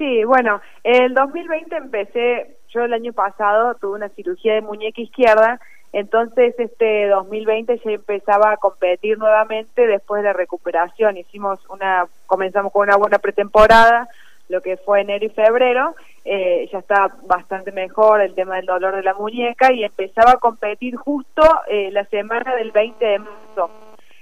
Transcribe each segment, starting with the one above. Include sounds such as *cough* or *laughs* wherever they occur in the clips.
Sí, bueno, el 2020 empecé, yo el año pasado tuve una cirugía de muñeca izquierda, entonces este 2020 ya empezaba a competir nuevamente después de la recuperación. Hicimos una, comenzamos con una buena pretemporada, lo que fue enero y febrero, eh, ya estaba bastante mejor el tema del dolor de la muñeca y empezaba a competir justo eh, la semana del 20 de marzo.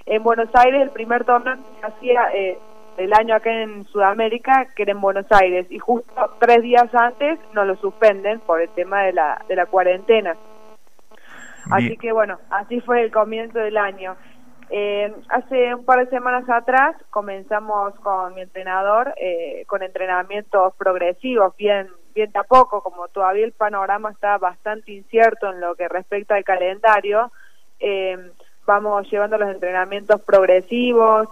En Buenos Aires el primer torneo hacía eh, el año acá en Sudamérica, que era en Buenos Aires, y justo tres días antes nos lo suspenden por el tema de la, de la cuarentena. Así que bueno, así fue el comienzo del año. Eh, hace un par de semanas atrás comenzamos con mi entrenador eh, con entrenamientos progresivos, bien, bien a poco, como todavía el panorama está bastante incierto en lo que respecta al calendario. Eh, vamos llevando los entrenamientos progresivos,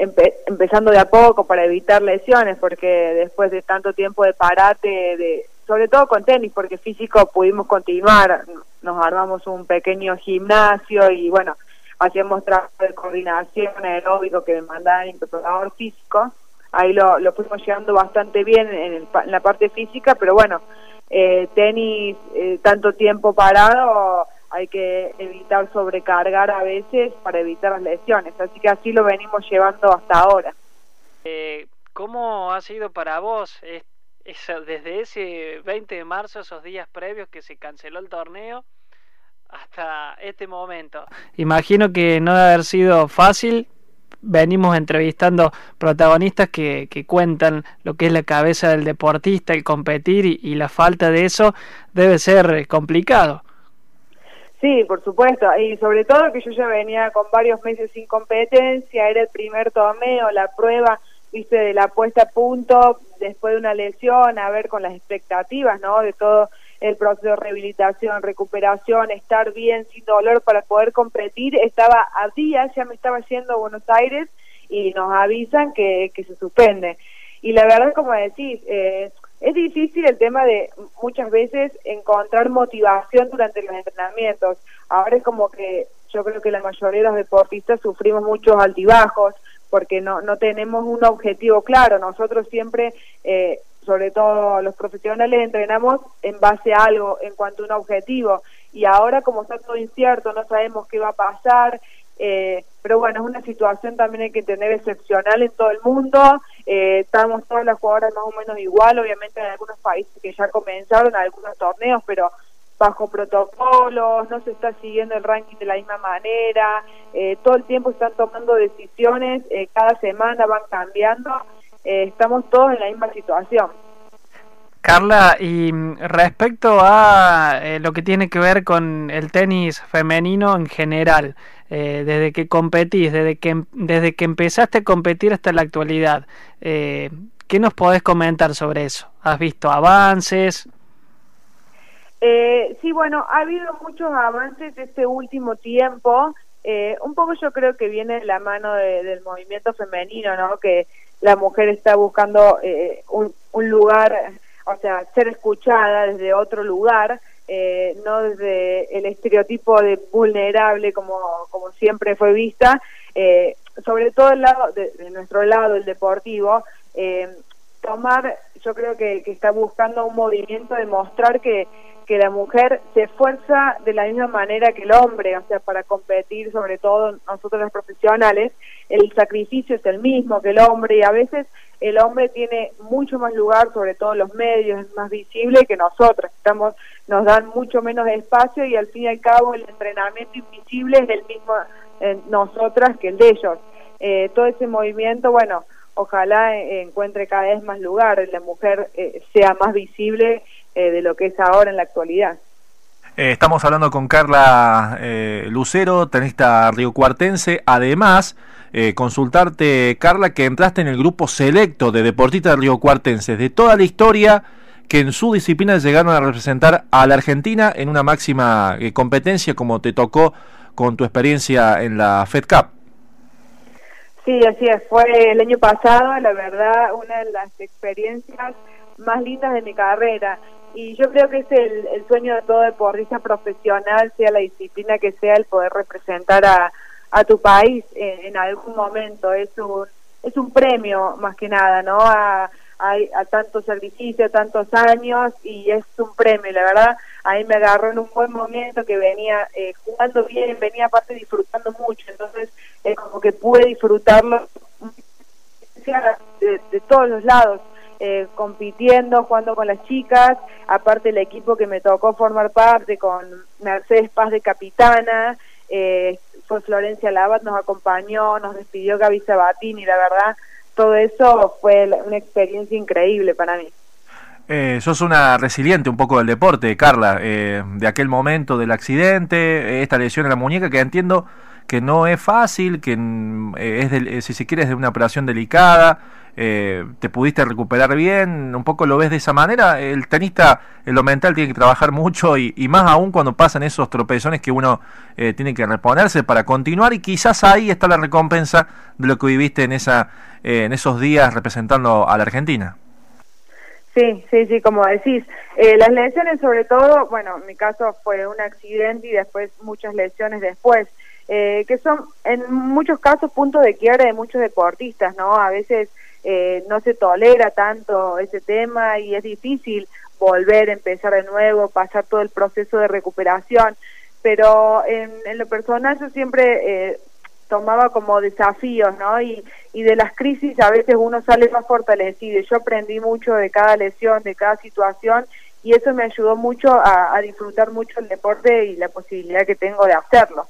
empezando de a poco para evitar lesiones, porque después de tanto tiempo de parate, de, sobre todo con tenis, porque físico pudimos continuar, nos armamos un pequeño gimnasio y bueno, hacíamos trabajo de coordinación aeróbico que me mandaban el preparador físico, ahí lo, lo fuimos llevando bastante bien en, la parte física, pero bueno, eh, tenis eh, tanto tiempo parado hay que evitar sobrecargar a veces para evitar las lesiones, así que así lo venimos llevando hasta ahora. Eh, ¿Cómo ha sido para vos desde ese 20 de marzo, esos días previos que se canceló el torneo, hasta este momento? Imagino que no debe haber sido fácil. Venimos entrevistando protagonistas que, que cuentan lo que es la cabeza del deportista, el competir y la falta de eso debe ser complicado. Sí, por supuesto, y sobre todo que yo ya venía con varios meses sin competencia, era el primer torneo, la prueba, viste, de la puesta a punto después de una lesión, a ver con las expectativas, ¿no? De todo el proceso de rehabilitación, recuperación, estar bien, sin dolor para poder competir. Estaba a días, ya me estaba yendo a Buenos Aires y nos avisan que, que se suspende. Y la verdad, como decís, eh, es difícil el tema de muchas veces encontrar motivación durante los entrenamientos. Ahora es como que yo creo que la mayoría de los deportistas sufrimos muchos altibajos porque no, no tenemos un objetivo claro. Nosotros siempre, eh, sobre todo los profesionales, entrenamos en base a algo, en cuanto a un objetivo. Y ahora como está todo incierto, no sabemos qué va a pasar, eh, pero bueno, es una situación también hay que tener excepcional en todo el mundo. Eh, estamos todas las jugadoras más o menos igual, obviamente en algunos países que ya comenzaron algunos torneos, pero bajo protocolos, no se está siguiendo el ranking de la misma manera, eh, todo el tiempo están tomando decisiones, eh, cada semana van cambiando, estamos todos en la misma situación. Carla, y respecto a lo que tiene que ver con el tenis femenino en general, eh, desde que competís, desde que, desde que empezaste a competir hasta la actualidad. Eh, ¿Qué nos podés comentar sobre eso? ¿Has visto avances? Eh, sí, bueno, ha habido muchos avances este último tiempo. Eh, un poco yo creo que viene de la mano del movimiento femenino, ¿no? Que la mujer está buscando un, un lugar, o sea, ser escuchada desde otro lugar eh, no desde el estereotipo de vulnerable como, como siempre fue vista, eh, sobre todo el lado de, nuestro lado, el deportivo, eh, tomar, yo creo que, que, está buscando un movimiento de mostrar que, que la mujer se esfuerza de la misma manera que el hombre, o sea, para competir, sobre todo nosotros los profesionales, el sacrificio es el mismo que el hombre y a veces el hombre tiene mucho más lugar, sobre todo en los medios, es más visible que nosotros. Estamos, nos dan mucho menos espacio y al fin y al cabo el entrenamiento invisible es el mismo en nosotras que el de ellos. Eh, todo ese movimiento, bueno, ojalá encuentre cada vez más lugar, la mujer eh, sea más visible eh, de lo que es ahora en la actualidad. estamos hablando con Carla Lucero, tenista riocuartense, además eh, consultarte, Carla, que entraste en el grupo selecto de deportistas riocuartenses de toda la historia que en su disciplina llegaron a representar a la Argentina en una máxima eh, competencia como te tocó con tu experiencia en la Fed Cup. Sí, así es. Fue el año pasado, la verdad, una de las experiencias más lindas de mi carrera. Y yo creo que es el, el sueño de todo deportista profesional, sea la disciplina que sea, el poder representar a, a tu país en, algún momento. Es un, es un premio más que nada, ¿no? A, hay a tanto sacrificio, tantos años y es un premio, la verdad, ahí me agarró en un buen momento que venía eh, jugando bien, venía aparte disfrutando mucho, entonces es como que pude disfrutarlo de, de todos los lados. Eh, compitiendo, jugando con las chicas, aparte el equipo que me tocó formar parte con Mercedes Paz de capitana, eh, fue Florencia Labat, nos acompañó, nos despidió Gaby Sabatini, la verdad, todo eso fue una experiencia increíble para mí. Eh, sos una resiliente un poco del deporte, Carla, eh, de aquel momento del accidente, esta lesión en la muñeca que entiendo que no es fácil, que mm, es, si se quiere, es de una operación delicada, eh, te pudiste recuperar bien, un poco lo ves de esa manera. El tenista en lo mental tiene que trabajar *laughs* mucho y, más aún cuando pasan esos tropezones que uno eh, tiene que reponerse para continuar y quizás ahí está la recompensa de lo que viviste en, esa, eh, en esos días representando a la Argentina. Sí, sí, sí, como decís. las lesiones sobre todo, bueno, en mi caso fue un accidente y después muchas lesiones después. Que son en muchos casos puntos de quiebra de muchos deportistas, ¿no? A veces eh, no se tolera tanto ese tema y es difícil volver a empezar de nuevo, pasar todo el proceso de recuperación, pero en, lo personal yo siempre eh, tomaba como desafíos, ¿no? Y, de las crisis a veces uno sale más fortalecido. Yo aprendí mucho de cada lesión, de cada situación y eso me ayudó mucho a disfrutar mucho el deporte y la posibilidad que tengo de hacerlo.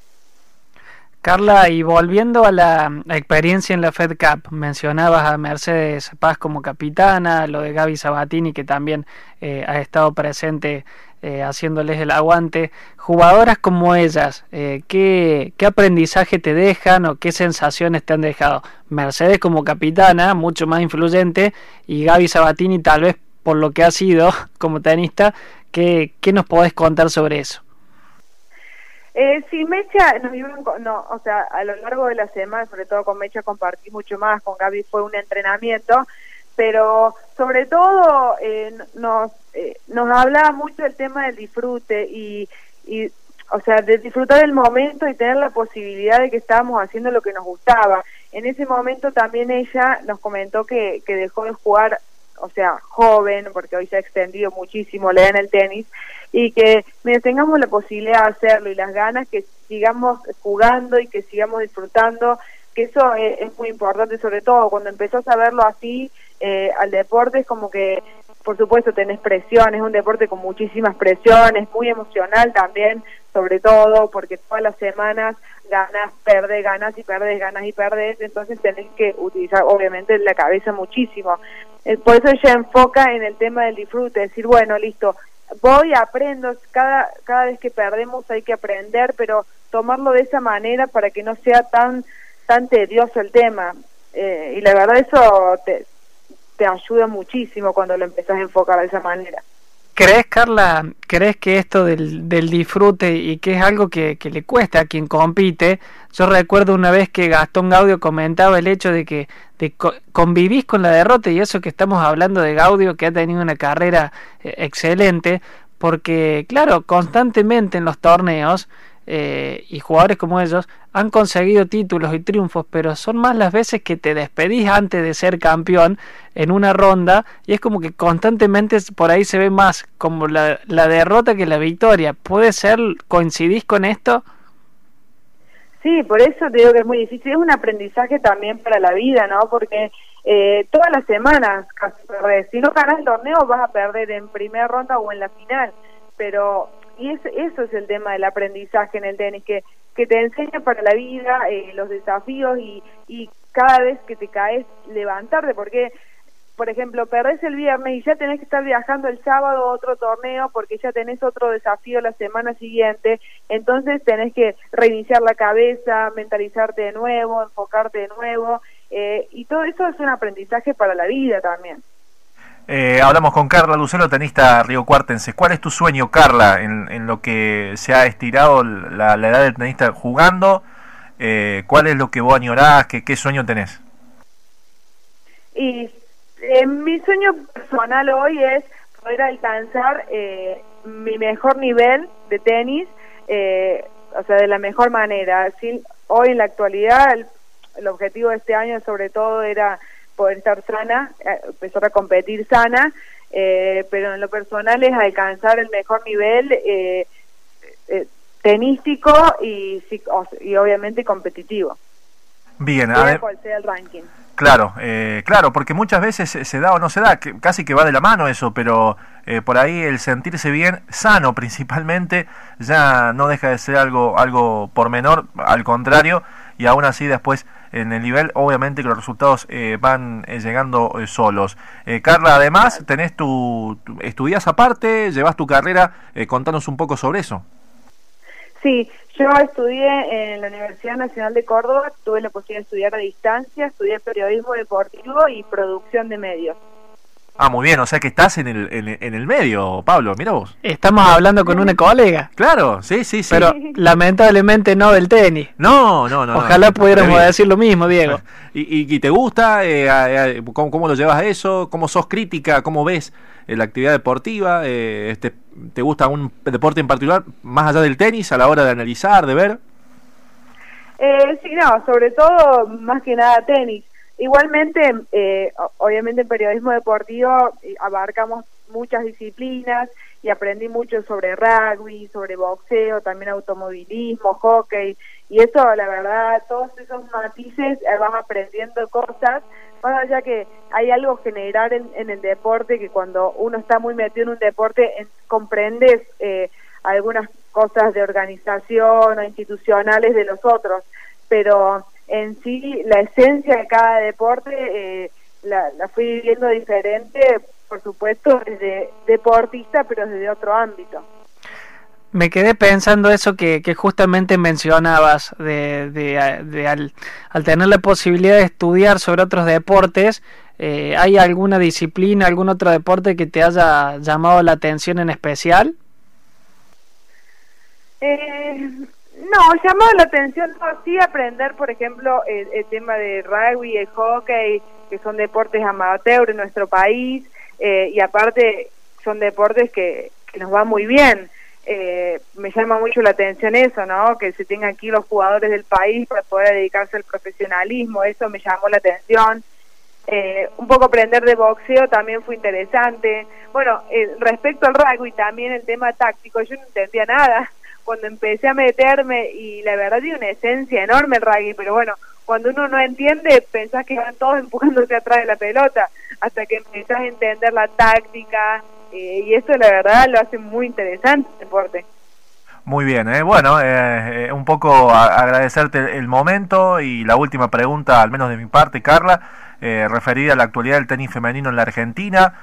Carla, y volviendo a la experiencia en la Fed Cup, mencionabas a Mercedes Paz como capitana, lo de Gaby Sabatini que también eh, ha estado presente eh, haciéndoles el aguante. Jugadoras como ellas, eh, ¿qué, ¿qué, aprendizaje te dejan o qué sensaciones te han dejado? Mercedes como capitana, mucho más influyente, y Gaby Sabatini tal vez por lo que ha sido *laughs* como tenista, ¿qué, qué nos podés contar sobre eso? Eh, sí, Mecha, nos no, o sea, a lo largo de la semana, sobre todo con Mecha compartí mucho más, con Gaby fue un entrenamiento, pero sobre todo eh, nos, eh, nos hablaba mucho del tema del disfrute y, y, o sea, de disfrutar el momento y tener la posibilidad de que estábamos haciendo lo que nos gustaba. En ese momento también ella nos comentó que, que dejó de jugar o sea, joven, porque hoy se ha extendido muchísimo la en el tenis, y que tengamos la posibilidad de hacerlo y las ganas que sigamos jugando y que sigamos disfrutando, que eso es, muy importante, sobre todo cuando empezás a verlo así, eh, al deporte es como que, por supuesto, tenés presión, es un deporte con muchísimas presiones, muy emocional también, sobre todo, porque todas las semanas ganas, perdes, ganas y perdes, ganas y perdes, entonces tenés que utilizar obviamente la cabeza muchísimo. Eh, por eso ella enfoca en el tema del disfrute, decir, bueno, listo, voy, aprendo, cada, cada vez que perdemos hay que aprender, pero tomarlo de esa manera para que no sea tan, tan tedioso el tema. Eh, y la verdad eso te, te ayuda muchísimo cuando lo empezás a enfocar de esa manera. ¿Crees, Carla, crees que esto del, del disfrute y que es algo que, que, le cuesta a quien compite? Yo recuerdo una vez que Gastón Gaudio comentaba el hecho de que de convivís con la derrota y eso que estamos hablando de Gaudio que ha tenido una carrera eh, excelente, porque claro, constantemente en los torneos eh, y jugadores como ellos han conseguido títulos y triunfos, pero son más las veces que te despedís antes de ser campeón en una ronda y es como que constantemente por ahí se ve más como la, la derrota que la victoria. ¿Puede ser, coincidís con esto? Sí, por eso te digo que es muy difícil. Es un aprendizaje también para la vida, ¿no? Porque eh, todas las semanas casi. Si no ganas el torneo vas a perder en primera ronda o en la final. Pero y eso es el tema del aprendizaje en el tenis, que, que te enseña para la vida eh, los desafíos y, y cada vez que te caes levantarte, porque, por ejemplo, perdés el viernes y ya tenés que estar viajando el sábado a otro torneo porque ya tenés otro desafío la semana siguiente, entonces tenés que reiniciar la cabeza, mentalizarte de nuevo, enfocarte de nuevo, eh, y todo eso es un aprendizaje para la vida también. Eh, hablamos con Carla Lucero, tenista Río Cuartense. ¿Cuál es tu sueño, Carla, en, lo que se ha estirado la, edad del tenista jugando? Eh, ¿Cuál es lo que vos añorás? ¿Qué, qué sueño tenés? Y eh, mi sueño personal hoy es poder alcanzar mi mejor nivel de tenis, o sea, de la mejor manera. hoy en la actualidad el objetivo de este año sobre todo era poder estar sana, eh, empezar a competir sana, eh, pero en lo personal es alcanzar el mejor nivel eh, eh tenístico y, y obviamente competitivo. Bien, a ver. cual sea el ranking. Claro, eh, claro, porque muchas veces se da o no se da, que casi que va de la mano eso, pero eh, por ahí el sentirse bien, sano *laughs* principalmente, ya no deja de ser algo, algo por menor, al contrario, y aún así después en el nivel, obviamente que los resultados eh, van llegando solos. Carla, además, tenés tu, estudias aparte, llevas tu carrera, contanos un poco sobre eso. Sí, yo estudié en la Universidad Nacional de Córdoba, tuve la posibilidad de estudiar a distancia, estudié periodismo deportivo y producción de medios. Ah, muy bien, o sea que estás en el, en, el medio, Pablo, mira vos. Estamos hablando con una colega. Claro, sí, sí, sí. Pero lamentablemente no del tenis. No, no, no. Ojalá pudiéramos decir lo mismo, Diego. *laughs* ¿Y, y, te gusta? Eh, ¿cómo, ¿Cómo lo llevas a eso? ¿Cómo sos crítica? ¿Cómo ves eh, la actividad deportiva? Eh, este, ¿Te gusta un deporte en particular, más allá del tenis, a la hora de analizar, de ver? Eh, sí, no, sobre todo, más que nada tenis. Igualmente, eh, obviamente en periodismo deportivo eh, abarcamos muchas disciplinas y aprendí mucho sobre rugby, sobre boxeo, también automovilismo, hockey, y eso, la verdad, todos esos matices eh, vas aprendiendo cosas, más allá que hay algo general en, en, el deporte que cuando uno está muy metido en un deporte comprendes eh, algunas cosas de organización o institucionales de los otros, pero en sí la esencia de cada deporte eh, la, la fui viviendo diferente por supuesto, desde deportista, pero desde otro ámbito. Me quedé pensando eso que, que justamente mencionabas, de, de, al, tener la posibilidad de estudiar sobre otros deportes, eh, ¿hay alguna disciplina, algún otro deporte que te haya llamado la atención en especial? Eh, no, llamado la atención, no, sí aprender, por ejemplo, el, el tema de rugby, el hockey, que son deportes amateur en nuestro país, eh, y aparte son deportes que, nos va muy bien. Eh, me llama mucho la atención eso, ¿no? Que se tengan aquí los jugadores del país para poder dedicarse al profesionalismo, eso me llamó la atención. Eh, un poco aprender de boxeo también fue interesante. Bueno, respecto al rugby, también el tema táctico, yo no entendía nada cuando empecé a meterme y la verdad tiene una esencia enorme el rugby, pero bueno, cuando uno no entiende, pensás que van todos *laughs* empujándose atrás de la pelota, hasta que empezás a entender la táctica, eh, y eso la verdad lo hace muy interesante el deporte. Muy bien, ¿eh? bueno, eh, eh, un poco agradecerte el momento y la última pregunta, al menos de mi parte, Carla, referida a la actualidad del tenis femenino en la Argentina.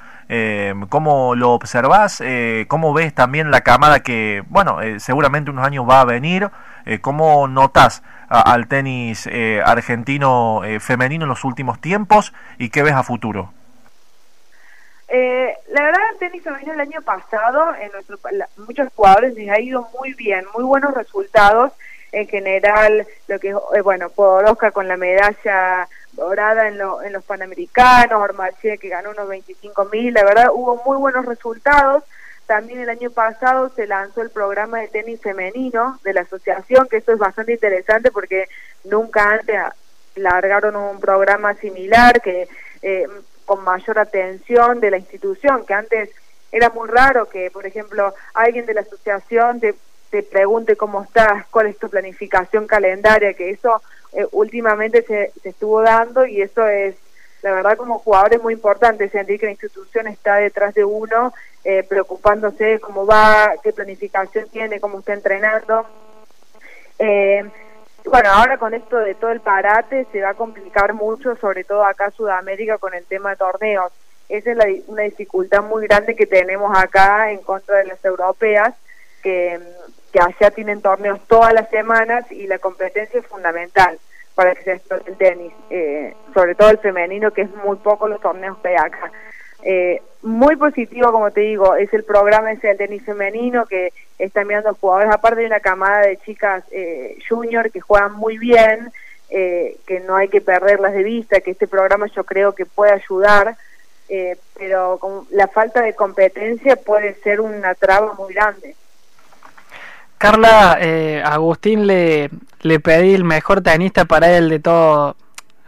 ¿Cómo lo observás? ¿Cómo ves también la camada que, bueno, seguramente unos años va a venir? ¿Cómo notas al tenis eh, argentino eh, femenino en los últimos tiempos y qué ves a futuro? Eh, la verdad, el tenis femenino el año pasado, en nuestro, muchos jugadores les ha ido muy bien, muy buenos resultados. En general, lo que eh, bueno, Podoroska con la medalla dorada en, en los Panamericanos, Ormache que ganó unos 25 mil, la verdad, hubo muy buenos resultados. También el año pasado se lanzó el programa de tenis femenino de la asociación, que esto es bastante interesante porque nunca antes largaron un programa similar que eh, con mayor atención de la institución, que antes era muy raro que, por ejemplo, alguien de la asociación te, te pregunte cómo estás, cuál es tu planificación calendaria, que eso eh, últimamente se, estuvo dando y eso es la verdad como jugador es muy importante sentir que la institución está detrás de uno, eh, preocupándose cómo va, qué planificación tiene, cómo está entrenando. Eh, bueno, ahora con esto de todo el parate se va a complicar mucho, sobre todo acá en Sudamérica con el tema de torneos. Esa es una dificultad muy grande que tenemos acá en contra de las europeas, que, que allá tienen torneos todas las semanas y la competencia es fundamental para que se explote el tenis, eh, sobre todo el femenino, que es muy poco los torneos que acá. Eh, muy positivo, como te digo, es el programa ese del tenis femenino que está enviando jugadores, aparte de una camada de chicas eh, junior que juegan muy bien, eh, que no hay que perderlas de vista, que este programa yo creo que puede ayudar, eh, pero con la falta de competencia puede ser una traba muy grande. Carla, eh, Agustín le, le pedí el mejor tenista para él de todo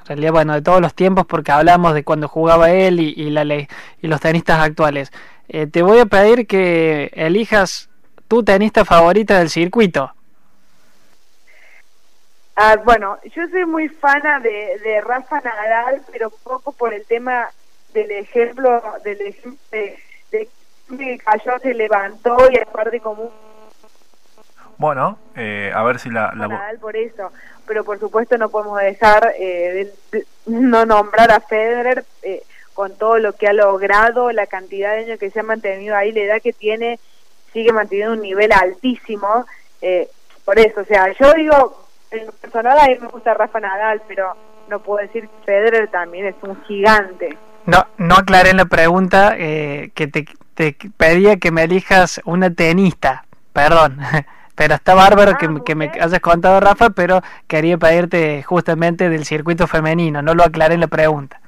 realidad, bueno, de todos los tiempos, porque hablamos de cuando jugaba él y, y la y los tenistas actuales. Eh, te voy a pedir que elijas tu tenista favorita del circuito. Ah, bueno, yo soy muy fana de, Rafa Nadal, pero poco por el tema del ejemplo, del ejemplo de, que cayó, se levantó y aparte como Bueno, eh, a ver si la... la... Nadal por eso, pero por supuesto no podemos dejar eh, de, no nombrar a Federer eh, con todo lo que ha logrado, la cantidad de años que se ha mantenido ahí, la edad que tiene, sigue manteniendo un nivel altísimo. Eh, por eso, o sea, yo digo, en lo personal a mí me gusta Rafa Nadal, pero no puedo decir que Federer también es un gigante. No, no aclaré la pregunta eh, que te, te, pedía que me elijas una tenista, perdón. *laughs* Pero está bárbaro ah, que, que, me hayas contado, Rafa, pero quería pedirte justamente del circuito femenino, no lo aclaré en la pregunta.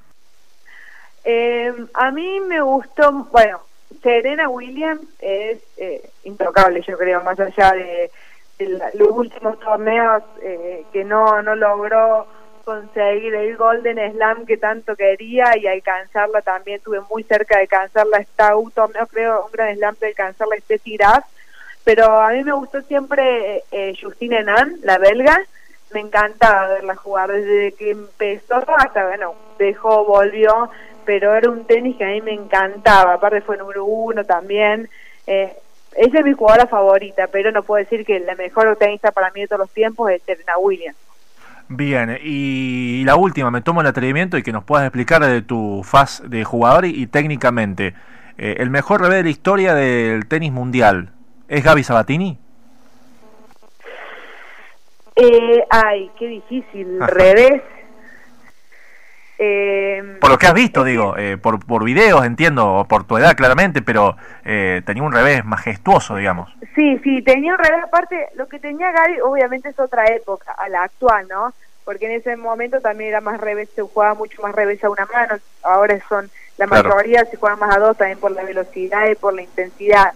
Eh, a mí me gustó, bueno, Serena Williams es eh, intocable, yo creo, más allá de, de la, los últimos torneos eh, que no, no logró conseguir el Golden Slam que tanto quería y alcanzarla también, tuve muy cerca de alcanzarla esta un torneo, creo, un gran slam de alcanzarla este Graf, pero a mí me gustó siempre eh, Justine Henan, la belga, me encantaba verla jugar. Desde que empezó hasta, bueno, dejó, volvió, pero era un tenis que a mí me encantaba, aparte fue número uno también, eh, ella es mi jugadora favorita, pero no puedo decir que la mejor tenista para mí de todos los tiempos es Serena Williams. Bien, y la última, me tomo el atrevimiento y que nos puedas explicar de tu faz de jugador y, técnicamente. Eh, ¿El mejor revés de la historia del tenis mundial es Gaby Sabatini? Eh, ay, qué difícil. Revés. Eh, por lo que has visto, digo, eh, por, por videos, entiendo, por tu edad claramente, pero eh, tenía un revés majestuoso, digamos. Sí, sí, tenía un revés. Aparte, lo que tenía Gaby, obviamente, es otra época, a la actual, ¿no? Porque en ese momento también era más revés, se jugaba mucho más revés a una mano. Ahora son, la mayoría se juega más a dos, también por la velocidad y por la intensidad.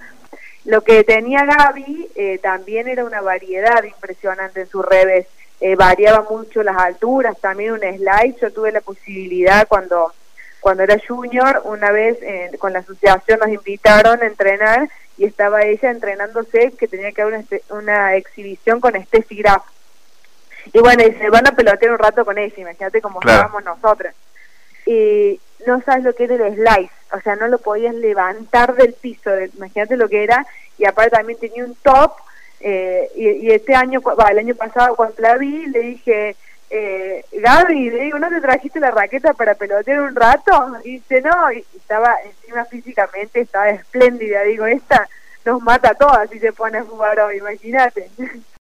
Lo que tenía Gaby eh, también era una variedad impresionante en su revés eh, variaba mucho las alturas, también un slide, yo tuve la posibilidad cuando cuando era junior, una vez eh, con la asociación nos invitaron a entrenar y estaba ella entrenándose que tenía que haber una, una exhibición con Steffi Graf. Y bueno, y se van a pelotear un rato con ella, imagínate cómo claro. estábamos nosotras. Y no sabes lo que era el slice, o sea, no lo podías levantar del piso, imagínate lo que era, y aparte también tenía un top eh, y, este año, bah, el año pasado cuando la vi, le dije, eh, Gaby, le digo, ¿no te trajiste la raqueta para pelotear un rato? Y dice, no, y estaba encima físicamente, estaba espléndida, digo, esta nos mata a todas si se pone a jugar hoy, imagínate. *laughs*